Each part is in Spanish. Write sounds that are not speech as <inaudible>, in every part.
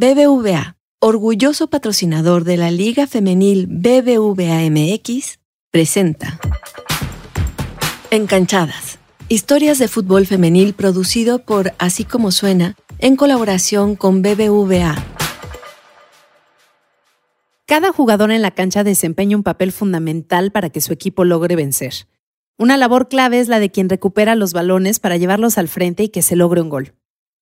BBVA, orgulloso patrocinador de la Liga Femenil BBVA MX, presenta Encanchadas, historias de fútbol femenil producido por Así como suena en colaboración con BBVA. Cada jugador en la cancha desempeña un papel fundamental para que su equipo logre vencer. Una labor clave es la de quien recupera los balones para llevarlos al frente y que se logre un gol.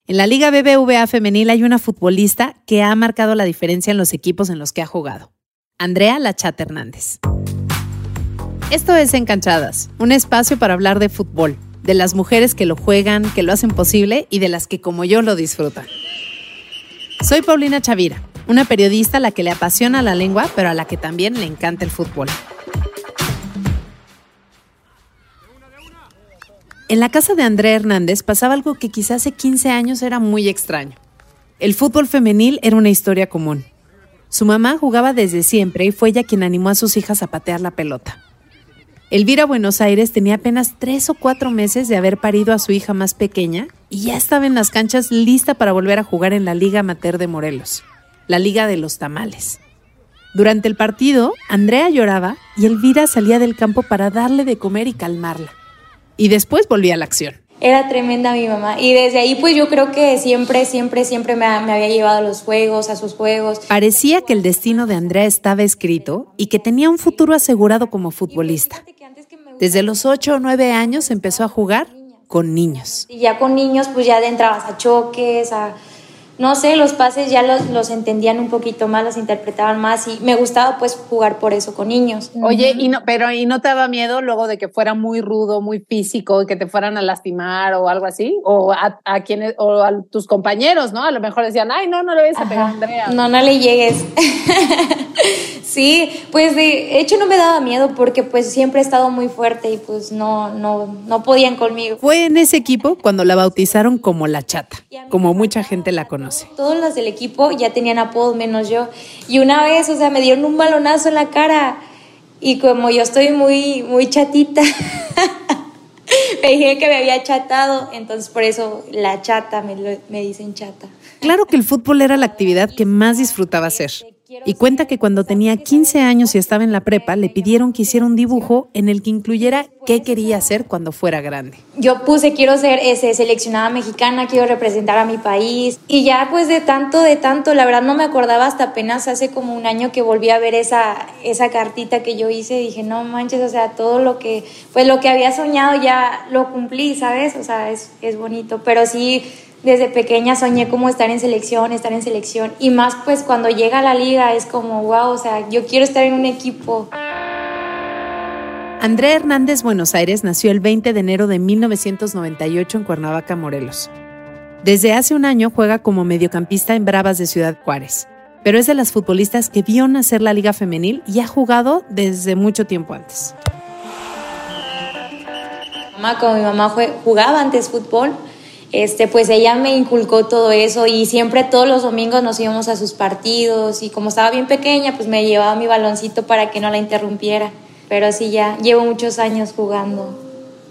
En la Liga BBVA femenil hay una futbolista que ha marcado la diferencia en los equipos en los que ha jugado. Andrea Lachata Hernández. Esto es Encanchadas, un espacio para hablar de fútbol, de las mujeres que lo juegan, que lo hacen posible y de las que como yo lo disfrutan. Soy Paulina Chavira, una periodista a la que le apasiona la lengua, pero a la que también le encanta el fútbol. En la casa de Andrea Hernández pasaba algo que quizás hace 15 años era muy extraño. El fútbol femenil era una historia común. Su mamá jugaba desde siempre y fue ella quien animó a sus hijas a patear la pelota. Elvira Buenos Aires tenía apenas tres o cuatro meses de haber parido a su hija más pequeña y ya estaba en las canchas lista para volver a jugar en la Liga Amateur de Morelos, la Liga de los Tamales. Durante el partido, Andrea lloraba y Elvira salía del campo para darle de comer y calmarla y después volví a la acción. Era tremenda mi mamá y desde ahí pues yo creo que siempre, siempre, siempre me, me, había llevado a los juegos, a sus juegos. Parecía que el destino de Andrea estaba escrito y que tenía un futuro asegurado como futbolista. Desde los 8 o 9 años empezó a jugar con niños. Y ya con niños pues ya entrabas a choques, a no sé, los pases ya los, los, entendían un poquito más, los interpretaban más y me gustaba pues jugar por eso con niños. Oye, y no, pero ¿y no te daba miedo luego de que fuera muy rudo, muy físico y que te fueran a lastimar o algo así? O a, a quienes, o a tus compañeros, ¿no? A lo mejor decían, ay, no, no le vayas a pegar a Andrea. No, no le llegues. <laughs> sí, pues de hecho no me daba miedo porque pues siempre he estado muy fuerte y pues no, no, no podían conmigo. Fue en ese equipo cuando la bautizaron como la chata, como mucha gente la conoce. Todos los del equipo ya tenían apodos menos yo. Y una vez, o sea, me dieron un balonazo en la cara. Y como yo estoy muy, muy chatita, <laughs> me dije que me había chatado. Entonces, por eso la chata, me, me dicen chata. Claro que el fútbol era la actividad que más disfrutaba hacer. Y cuenta que cuando tenía 15 años y estaba en la prepa, le pidieron que hiciera un dibujo en el que incluyera qué quería hacer cuando fuera grande. Yo puse, quiero ser ese, seleccionada mexicana, quiero representar a mi país. Y ya pues de tanto, de tanto, la verdad no me acordaba hasta apenas hace como un año que volví a ver esa, esa cartita que yo hice. Dije, no manches, o sea, todo lo que, pues lo que había soñado ya lo cumplí, ¿sabes? O sea, es, es bonito. Pero sí desde pequeña soñé como estar en selección, estar en selección. Y más pues cuando llega a la liga es como, wow, o sea, yo quiero estar en un equipo. Andrea Hernández Buenos Aires nació el 20 de enero de 1998 en Cuernavaca, Morelos. Desde hace un año juega como mediocampista en Bravas de Ciudad Juárez, pero es de las futbolistas que vio nacer la liga femenil y ha jugado desde mucho tiempo antes. Mamá, como mi mamá jugaba antes fútbol, este, pues ella me inculcó todo eso y siempre todos los domingos nos íbamos a sus partidos y como estaba bien pequeña, pues me llevaba mi baloncito para que no la interrumpiera. Pero sí, ya llevo muchos años jugando,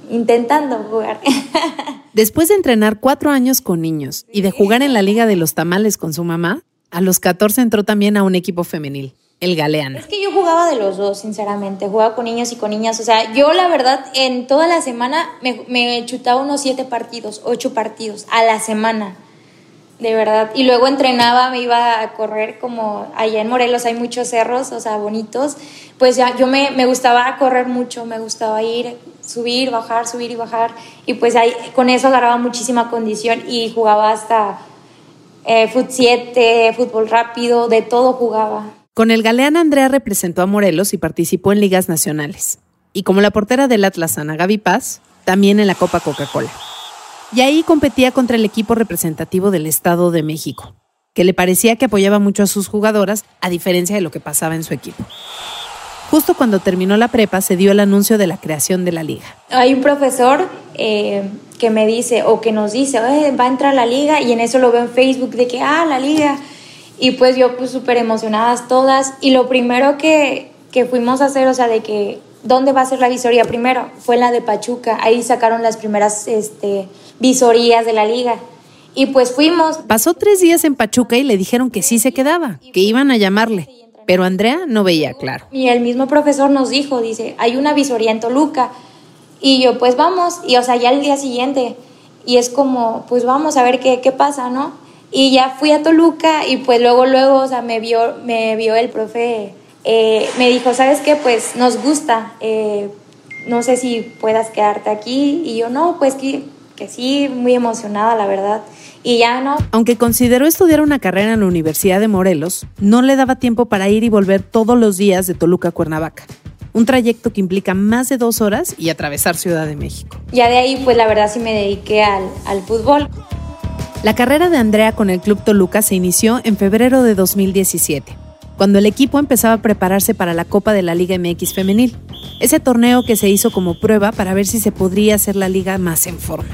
intentando jugar. <laughs> Después de entrenar cuatro años con niños y de jugar en la Liga de los Tamales con su mamá, a los 14 entró también a un equipo femenil el Galeana. Es que yo jugaba de los dos, sinceramente. Jugaba con niños y con niñas. O sea, yo la verdad, en toda la semana me, me chutaba unos siete partidos, ocho partidos a la semana. De verdad. Y luego entrenaba, me iba a correr como allá en Morelos hay muchos cerros, o sea, bonitos. Pues ya yo me, me gustaba correr mucho, me gustaba ir, subir, bajar, subir y bajar. Y pues ahí con eso agarraba muchísima condición y jugaba hasta eh, fut 7, fútbol rápido, de todo jugaba. Con el Galeán Andrea representó a Morelos y participó en ligas nacionales. Y como la portera del Atlas Ana Gaby Paz, también en la Copa Coca-Cola. Y ahí competía contra el equipo representativo del Estado de México, que le parecía que apoyaba mucho a sus jugadoras, a diferencia de lo que pasaba en su equipo. Justo cuando terminó la prepa se dio el anuncio de la creación de la liga. Hay un profesor eh, que me dice o que nos dice, va a entrar la liga y en eso lo veo en Facebook de que, ah, la liga. Y pues yo pues súper emocionadas todas. Y lo primero que, que fuimos a hacer, o sea, de que, ¿dónde va a ser la visoría primero? Fue la de Pachuca. Ahí sacaron las primeras este, visorías de la liga. Y pues fuimos. Pasó tres días en Pachuca y le dijeron que sí se quedaba, que iban a llamarle. Pero Andrea no veía claro. Y el mismo profesor nos dijo, dice, hay una visoría en Toluca. Y yo, pues vamos. Y o sea, ya el día siguiente. Y es como, pues vamos a ver qué, qué pasa, ¿no? Y ya fui a Toluca y pues luego, luego, o sea, me vio, me vio el profe, eh, me dijo, ¿sabes qué? Pues nos gusta, eh, no sé si puedas quedarte aquí. Y yo, no, pues que, que sí, muy emocionada, la verdad. Y ya no. Aunque consideró estudiar una carrera en la Universidad de Morelos, no le daba tiempo para ir y volver todos los días de Toluca a Cuernavaca. Un trayecto que implica más de dos horas y atravesar Ciudad de México. Ya de ahí, pues la verdad sí me dediqué al, al fútbol. La carrera de Andrea con el Club Toluca se inició en febrero de 2017, cuando el equipo empezaba a prepararse para la Copa de la Liga MX Femenil, ese torneo que se hizo como prueba para ver si se podría hacer la liga más en forma.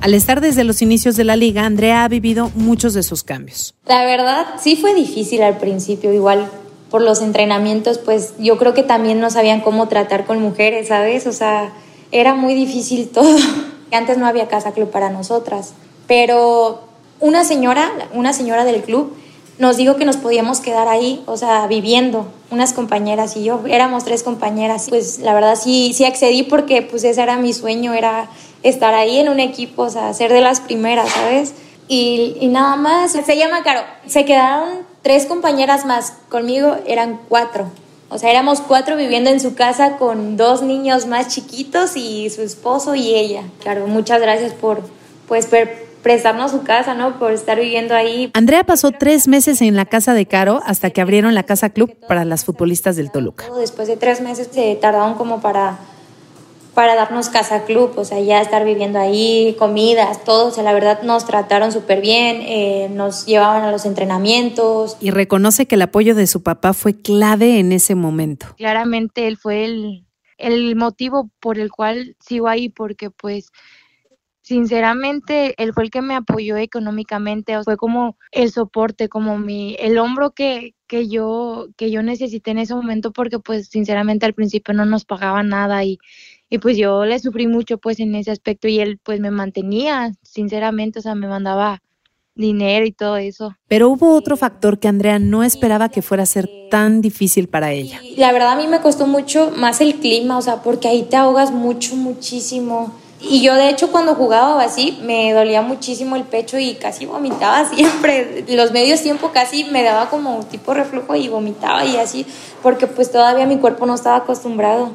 Al estar desde los inicios de la liga, Andrea ha vivido muchos de sus cambios. La verdad, sí fue difícil al principio, igual por los entrenamientos, pues yo creo que también no sabían cómo tratar con mujeres, ¿sabes? O sea, era muy difícil <laughs> todo. Antes no había casa club para nosotras. Pero una señora, una señora del club, nos dijo que nos podíamos quedar ahí, o sea, viviendo, unas compañeras y yo, éramos tres compañeras. Pues la verdad sí, sí accedí porque pues ese era mi sueño, era estar ahí en un equipo, o sea, ser de las primeras, ¿sabes? Y, y nada más, se llama Caro, se quedaron tres compañeras más, conmigo eran cuatro. O sea, éramos cuatro viviendo en su casa con dos niños más chiquitos y su esposo y ella. Claro, muchas gracias por pues prestarnos su casa, ¿no? Por estar viviendo ahí. Andrea pasó tres meses en la casa de Caro hasta que abrieron la casa club para las futbolistas del Toluca. Después de tres meses se tardaron como para para darnos casa club, o sea, ya estar viviendo ahí, comidas, todo, o sea, la verdad nos trataron súper bien, eh, nos llevaban a los entrenamientos. Y reconoce que el apoyo de su papá fue clave en ese momento. Claramente él fue el, el motivo por el cual sigo ahí, porque pues sinceramente él fue el que me apoyó económicamente, fue como el soporte, como mi el hombro que, que yo que yo necesité en ese momento porque pues sinceramente al principio no nos pagaba nada y, y pues yo le sufrí mucho pues en ese aspecto y él pues me mantenía, sinceramente, o sea, me mandaba dinero y todo eso. Pero hubo otro factor que Andrea no esperaba que fuera a ser tan difícil para ella. La verdad a mí me costó mucho más el clima, o sea, porque ahí te ahogas mucho, muchísimo. Y yo de hecho cuando jugaba así me dolía muchísimo el pecho y casi vomitaba <laughs> siempre. Los medios tiempo casi me daba como tipo reflujo y vomitaba y así, porque pues todavía mi cuerpo no estaba acostumbrado.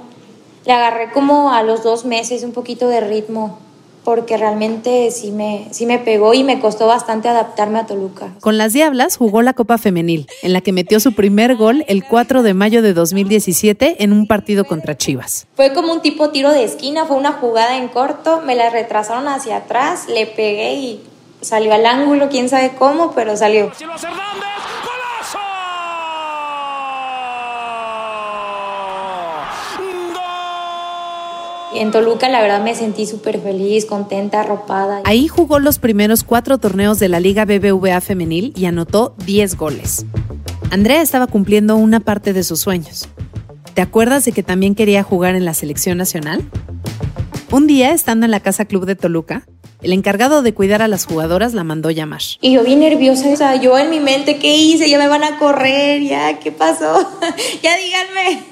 Le agarré como a los dos meses un poquito de ritmo porque realmente sí me, sí me pegó y me costó bastante adaptarme a Toluca. Con las Diablas jugó la Copa Femenil, en la que metió su primer gol el 4 de mayo de 2017 en un partido contra Chivas. Fue como un tipo tiro de esquina, fue una jugada en corto, me la retrasaron hacia atrás, le pegué y salió al ángulo, quién sabe cómo, pero salió. En Toluca la verdad me sentí súper feliz, contenta, arropada. Ahí jugó los primeros cuatro torneos de la Liga BBVA femenil y anotó 10 goles. Andrea estaba cumpliendo una parte de sus sueños. ¿Te acuerdas de que también quería jugar en la selección nacional? Un día, estando en la Casa Club de Toluca, el encargado de cuidar a las jugadoras la mandó llamar. Y yo vi nerviosa, o sea, yo en mi mente, ¿qué hice? Ya me van a correr, ya, ¿qué pasó? <laughs> ya díganme.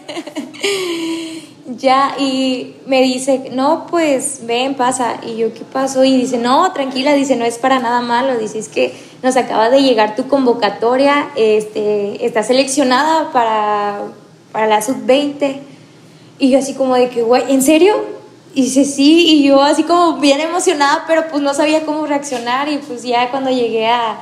Ya, y me dice, no, pues ven, pasa. Y yo, ¿qué pasó? Y dice, no, tranquila, dice, no es para nada malo. Dice, es que nos acaba de llegar tu convocatoria, este, está seleccionada para, para la sub-20. Y yo así como de que, güey, ¿en serio? Y dice, sí, y yo así como bien emocionada, pero pues no sabía cómo reaccionar. Y pues ya cuando llegué a,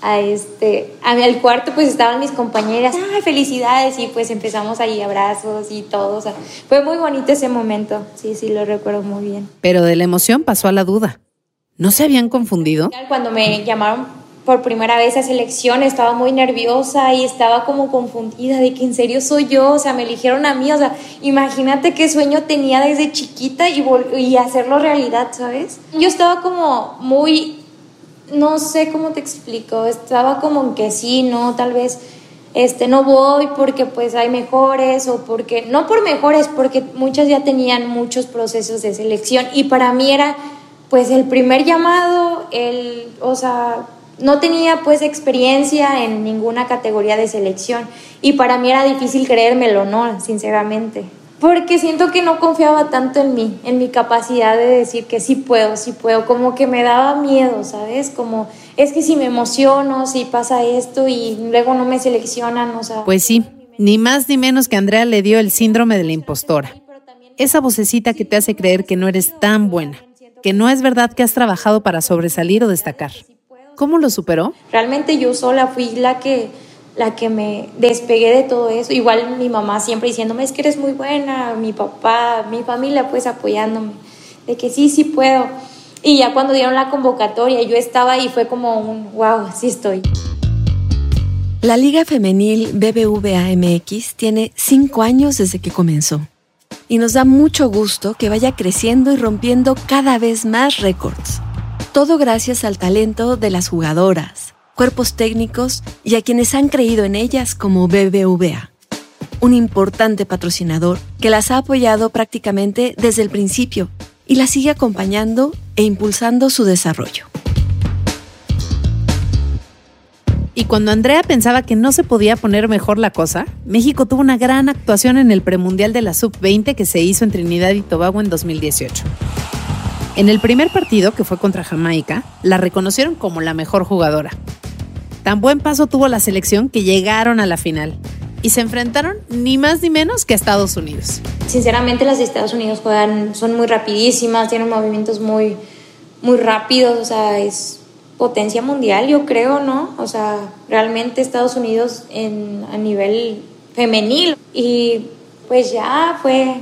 a este al cuarto pues estaban mis compañeras. Ay felicidades. Y pues empezamos ahí abrazos y todo. O sea, fue muy bonito ese momento. Sí sí lo recuerdo muy bien. Pero de la emoción pasó a la duda. No se habían confundido cuando me llamaron por primera vez a selección estaba muy nerviosa y estaba como confundida de que en serio soy yo, o sea, me eligieron a mí, o sea, imagínate qué sueño tenía desde chiquita y, y hacerlo realidad, ¿sabes? Yo estaba como muy no sé cómo te explico, estaba como que sí, no, tal vez este no voy porque pues hay mejores o porque no por mejores, porque muchas ya tenían muchos procesos de selección y para mí era pues el primer llamado, el, o sea, no tenía pues experiencia en ninguna categoría de selección y para mí era difícil creérmelo, ¿no? Sinceramente. Porque siento que no confiaba tanto en mí, en mi capacidad de decir que sí puedo, sí puedo, como que me daba miedo, ¿sabes? Como es que si me emociono, si pasa esto y luego no me seleccionan, o sea... Pues sí, ni más ni menos que Andrea le dio el síndrome de la impostora. Esa vocecita que te hace creer que no eres tan buena, que no es verdad que has trabajado para sobresalir o destacar. ¿Cómo lo superó? Realmente yo sola fui la que la que me despegué de todo eso. Igual mi mamá siempre diciéndome, es que eres muy buena, mi papá, mi familia pues apoyándome, de que sí, sí puedo. Y ya cuando dieron la convocatoria, yo estaba ahí, fue como un, wow, sí estoy. La Liga Femenil BBVA MX tiene cinco años desde que comenzó. Y nos da mucho gusto que vaya creciendo y rompiendo cada vez más récords. Todo gracias al talento de las jugadoras, cuerpos técnicos y a quienes han creído en ellas como BBVA, un importante patrocinador que las ha apoyado prácticamente desde el principio y las sigue acompañando e impulsando su desarrollo. Y cuando Andrea pensaba que no se podía poner mejor la cosa, México tuvo una gran actuación en el premundial de la Sub-20 que se hizo en Trinidad y Tobago en 2018. En el primer partido, que fue contra Jamaica, la reconocieron como la mejor jugadora. Tan buen paso tuvo la selección que llegaron a la final y se enfrentaron ni más ni menos que a Estados Unidos. Sinceramente las de Estados Unidos juegan, son muy rapidísimas, tienen movimientos muy, muy rápidos, o sea, es potencia mundial, yo creo, ¿no? O sea, realmente Estados Unidos en, a nivel femenil y pues ya fue,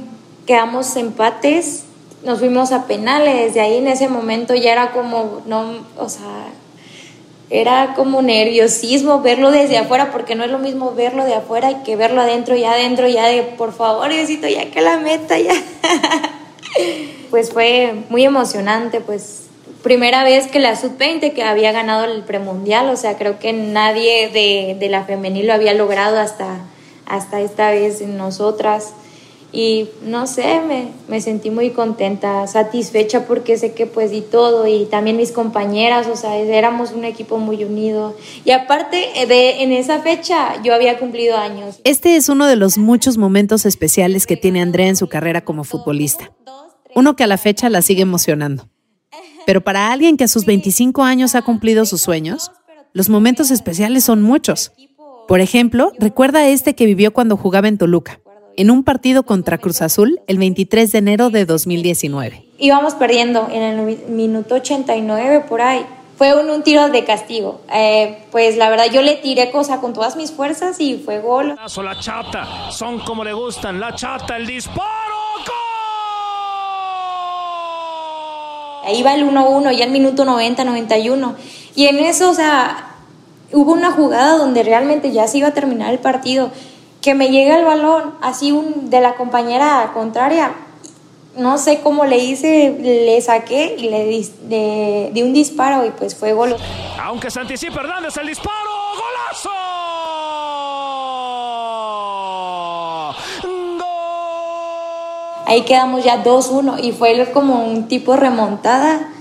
quedamos empates, nos fuimos a penales, de ahí en ese momento ya era como, no, o sea, era como nerviosismo verlo desde afuera, porque no es lo mismo verlo de afuera que verlo adentro, ya adentro, ya de por favor, necesito ya que la meta, ya. <laughs> pues fue muy emocionante, pues primera vez que la sub-20 que había ganado el premundial, o sea, creo que nadie de, de la femenil lo había logrado hasta, hasta esta vez en nosotras y no sé, me, me, sentí muy contenta, satisfecha porque sé que pues di todo y también mis compañeras, o sea, éramos un equipo muy unido. Y aparte de en esa fecha yo había cumplido años. Este es uno de los muchos momentos especiales que tiene Andrea en su carrera como futbolista. Uno que a la fecha la sigue emocionando. Pero para alguien que a sus 25 años ha cumplido sus sueños, los momentos especiales son muchos. Por ejemplo, recuerda este que vivió cuando jugaba en Toluca en un partido contra Cruz Azul el 23 de enero de 2019. Íbamos perdiendo en el minuto 89 por ahí. Fue un, un tiro de castigo. Eh, pues la verdad yo le tiré cosa con todas mis fuerzas y fue gol. La chata, son como le gustan. La chata, el disparo. Ahí va el 1-1, ya el minuto 90, 91. Y en eso, o sea, hubo una jugada donde realmente ya se iba a terminar el partido que me llega el balón así un, de la compañera contraria. No sé cómo le hice, le saqué y le di, un disparo y pues fue gol. Aunque se anticipa Hernández el disparo, golazo. Ahí quedamos ya 2-1 y fue como un tipo remontada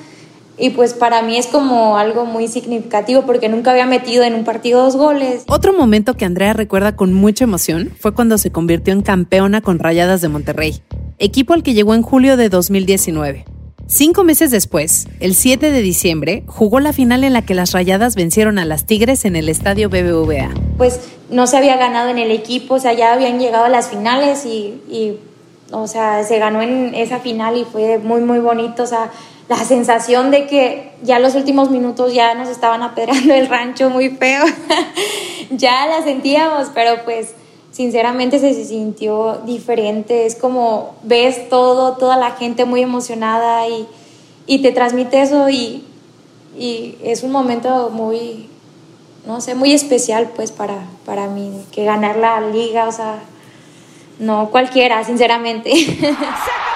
y pues para mí es como algo muy significativo porque nunca había metido en un partido dos goles. Otro momento que Andrea recuerda con mucha emoción fue cuando se convirtió en campeona con Rayadas de Monterrey, equipo al que llegó en julio de 2019. Cinco meses después, el 7 de diciembre, jugó la final en la que las Rayadas vencieron a las Tigres en el estadio BBVA. Pues no se había ganado en el equipo, o sea, ya habían llegado a las finales y, y o sea, se ganó en esa final y fue muy, muy bonito, o sea, la sensación de que ya los últimos minutos ya nos estaban apedrando el rancho muy feo. <laughs> ya la sentíamos, pero pues sinceramente se sintió diferente. Es como ves todo, toda la gente muy emocionada y, y te transmite eso y, y, es un momento muy, no sé, muy especial pues para, para mí, que ganar la liga, o sea, no cualquiera, sinceramente. <laughs>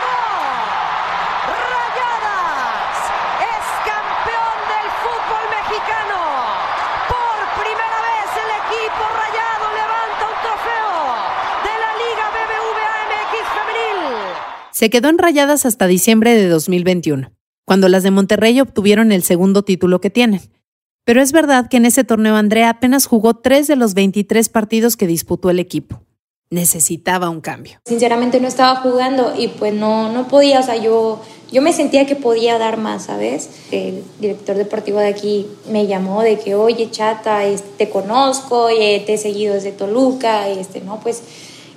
Se quedó en Rayadas hasta diciembre de 2021, cuando las de Monterrey obtuvieron el segundo título que tienen. Pero es verdad que en ese torneo Andrea apenas jugó tres de los 23 partidos que disputó el equipo. Necesitaba un cambio. Sinceramente no estaba jugando y pues no, no podía, o sea, yo, yo me sentía que podía dar más, ¿sabes? El director deportivo de aquí me llamó de que, oye, chata, este, te conozco, te he seguido desde Toluca, este, no, pues,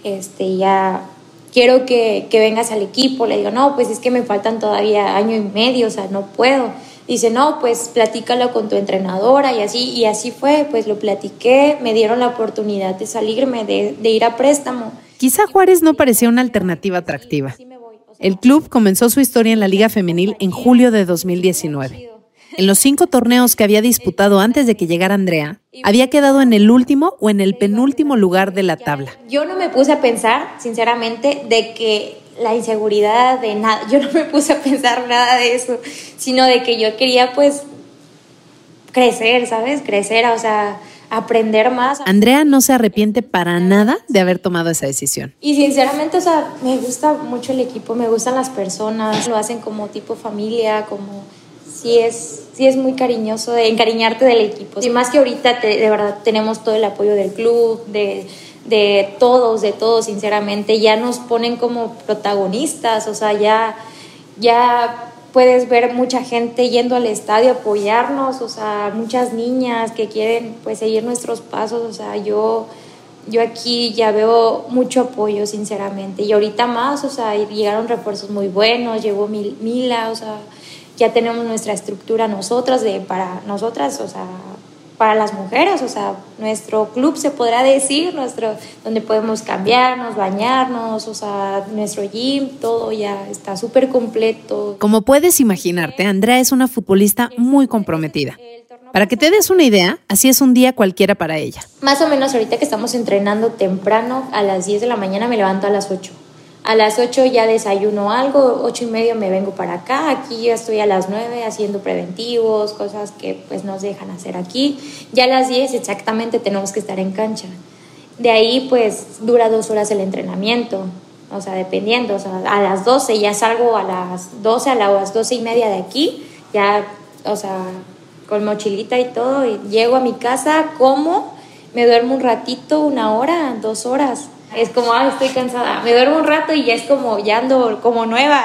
este, ya quiero que, que vengas al equipo. Le digo, no, pues es que me faltan todavía año y medio, o sea, no puedo dice, no, pues platícalo con tu entrenadora y así, y así fue, pues lo platiqué, me dieron la oportunidad de salirme, de, de ir a préstamo. Quizá Juárez no parecía una alternativa atractiva. El club comenzó su historia en la Liga Femenil en julio de 2019. En los cinco torneos que había disputado antes de que llegara Andrea, había quedado en el último o en el penúltimo lugar de la tabla. Yo no me puse a pensar, sinceramente, de que la inseguridad de nada, yo no me puse a pensar nada de eso, sino de que yo quería pues crecer, ¿sabes? Crecer, o sea, aprender más. Andrea no se arrepiente para nada de haber tomado esa decisión. Y sinceramente, o sea, me gusta mucho el equipo, me gustan las personas, lo hacen como tipo familia, como sí es, sí es muy cariñoso de encariñarte del equipo. Y más que ahorita de verdad tenemos todo el apoyo del club, de de todos, de todos, sinceramente, ya nos ponen como protagonistas, o sea, ya, ya puedes ver mucha gente yendo al estadio a apoyarnos, o sea, muchas niñas que quieren pues seguir nuestros pasos, o sea, yo, yo aquí ya veo mucho apoyo, sinceramente, y ahorita más, o sea, llegaron refuerzos muy buenos, llegó Mila, o sea, ya tenemos nuestra estructura nosotras, de, para nosotras, o sea, para las mujeres, o sea, nuestro club se podrá decir, nuestro, donde podemos cambiarnos, bañarnos, o sea, nuestro gym, todo ya está súper completo. Como puedes imaginarte, Andrea es una futbolista muy comprometida. Para que te des una idea, así es un día cualquiera para ella. Más o menos ahorita que estamos entrenando temprano, a las 10 de la mañana me levanto a las 8 a las 8 ya desayuno algo, 8 y medio me vengo para acá, aquí ya estoy a las 9 haciendo preventivos, cosas que pues nos dejan hacer aquí. Ya a las 10 exactamente tenemos que estar en cancha. De ahí pues dura dos horas el entrenamiento, o sea, dependiendo, o sea, a las 12 ya salgo a las 12, a las 12 y media de aquí, ya, o sea, con mochilita y todo, llego a mi casa, como, me duermo un ratito, una hora, dos horas es como, ah, estoy cansada. Me duermo un rato y ya es como, ya ando como nueva.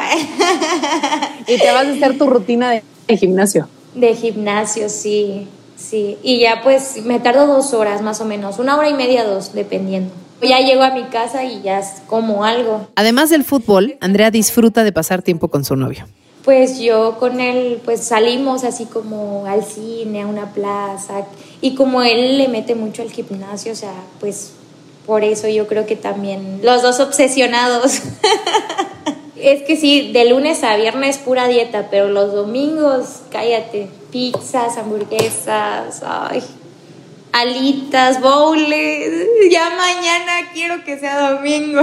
y te vas a hacer tu rutina de, gimnasio. De gimnasio, sí, sí. Y ya pues me tardo dos horas más o menos, una hora y media, dos, dependiendo. Ya llego a mi casa y ya es como algo. Además del fútbol, Andrea disfruta de pasar tiempo con su novio. Pues yo con él, pues salimos así como al cine, a una plaza, y como él le mete mucho al gimnasio, o sea, pues por eso yo creo que también los dos obsesionados. <laughs> es que sí, de lunes a viernes pura dieta, pero los domingos, cállate, pizzas, hamburguesas, ay, alitas, bowls. Ya mañana quiero que sea domingo.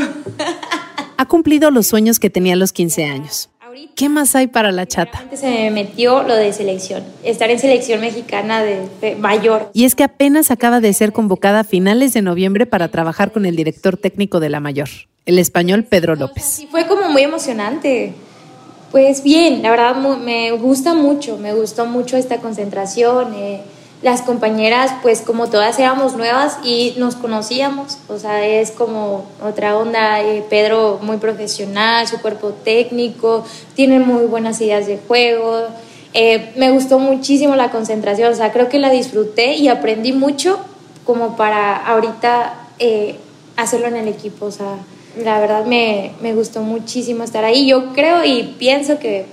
<laughs> ha cumplido los sueños que tenía a los 15 años. ¿Qué más hay para la chata? Se me metió lo de selección, estar en selección mexicana de, mayor. Y es que apenas acaba de ser convocada a finales de noviembre para trabajar con el director técnico de la mayor, el español Pedro López. Sí, fue como muy emocionante. Pues bien, la verdad me gusta mucho, me gustó mucho esta concentración. Eh, las compañeras, pues como todas éramos nuevas y nos conocíamos, o sea, es como otra onda, eh, Pedro muy profesional, su cuerpo técnico, tiene muy buenas ideas de juego, eh, me gustó muchísimo la concentración, o sea, creo que la disfruté y aprendí mucho como para ahorita eh, hacerlo en el equipo, o sea, la verdad me, me gustó muchísimo estar ahí, yo creo y pienso que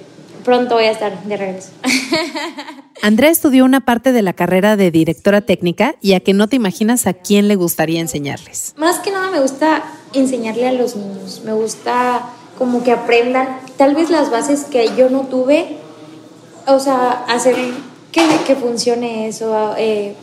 pronto voy a estar de regreso. <laughs> Andrea estudió una parte de la carrera de directora técnica y a que no te imaginas a quién le gustaría enseñarles. Más que nada me gusta enseñarle a los niños, me gusta como que aprendan tal vez las bases que yo no tuve, o sea, hacer que, funcione eso, eh,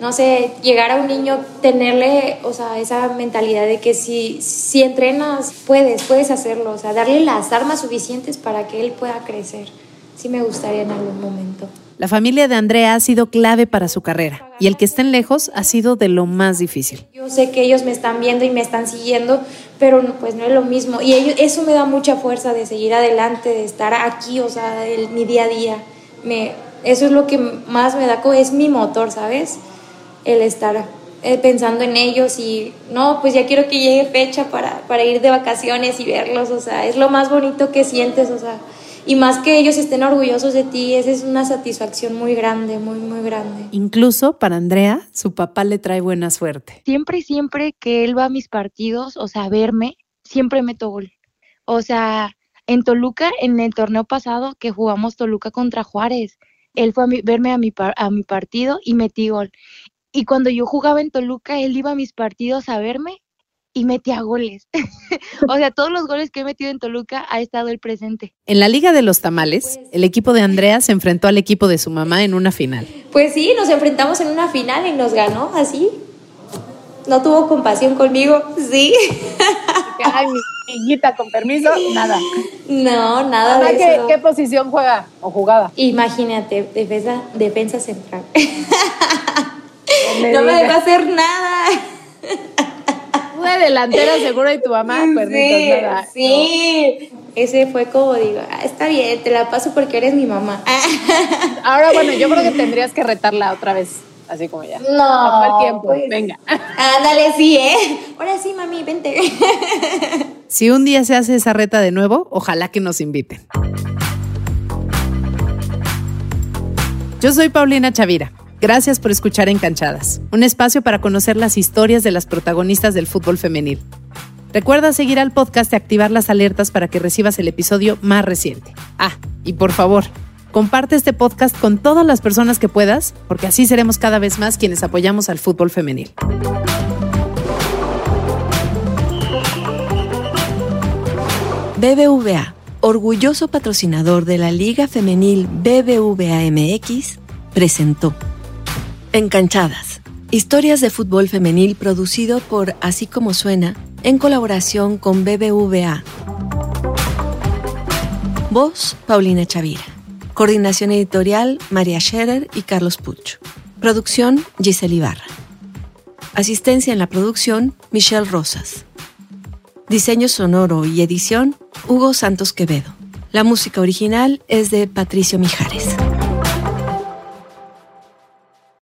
no sé, llegar a un niño, tenerle, o sea, esa mentalidad de que si, si entrenas, puedes, puedes hacerlo, o sea, darle las armas suficientes para que él pueda crecer. Sí me gustaría en algún momento. La familia de Andrea ha sido clave para su carrera y el que estén lejos ha sido de lo más difícil. Yo sé que ellos me están viendo y me están siguiendo, pero pues no es lo mismo. Y eso me da mucha fuerza de seguir adelante, de estar aquí, o sea, el, mi día a día. Me, eso es lo que más me da, es mi motor, ¿sabes? El estar eh, pensando en ellos y no, pues ya quiero que llegue fecha para, para ir de vacaciones y verlos, o sea, es lo más bonito que sientes, o sea, y más que ellos estén orgullosos de ti, esa es una satisfacción muy grande, muy, muy grande. Incluso para Andrea, su papá le trae buena suerte. Siempre, siempre que él va a mis partidos, o sea, a verme, siempre meto gol. O sea, en Toluca, en el torneo pasado que jugamos Toluca contra Juárez, él fue a verme a mi, a mi partido y metí gol. Y cuando yo jugaba en Toluca, él iba a mis partidos a verme y metía goles. <laughs> o sea, todos los goles que he metido en Toluca ha estado el presente. En la Liga de los Tamales, el equipo de Andrea se enfrentó al equipo de su mamá en una final. Pues sí, nos enfrentamos en una final y nos ganó así. No tuvo compasión conmigo, sí. <laughs> Ay, mi con permiso, nada. No, nada de ¿qué, ¿Qué posición juega o jugaba? Imagínate, defensa, defensa central. no me <laughs> deja hacer nada una delantera seguro y tu mamá, <laughs> sí, nada. Sí, ese fue como digo, ah, está bien, te la paso porque eres mi mamá. <laughs> Ahora, bueno, yo creo que tendrías que retarla otra vez. Así como ya. No. tiempo. Pues, Venga. <laughs> Ándale, sí, ¿eh? Ahora sí, mami, vente. Si un día se hace esa reta de nuevo, ojalá que nos inviten. Yo soy Paulina Chavira. Gracias por escuchar Encanchadas, un espacio para conocer las historias de las protagonistas del fútbol femenil. Recuerda seguir al podcast y activar las alertas para que recibas el episodio más reciente. Ah, y por favor, comparte este podcast con todas las personas que puedas, porque así seremos cada vez más quienes apoyamos al fútbol femenil. BBVA, orgulloso patrocinador de la Liga Femenil BBVA MX, presentó Encanchadas. Historias de fútbol femenil producido por Así como suena en colaboración con BBVA. Voz, Paulina Chavira. Coordinación editorial, María Scherer y Carlos Pucho. Producción, Giselle Ibarra. Asistencia en la producción, Michelle Rosas. Diseño sonoro y edición, Hugo Santos Quevedo. La música original es de Patricio Mijares.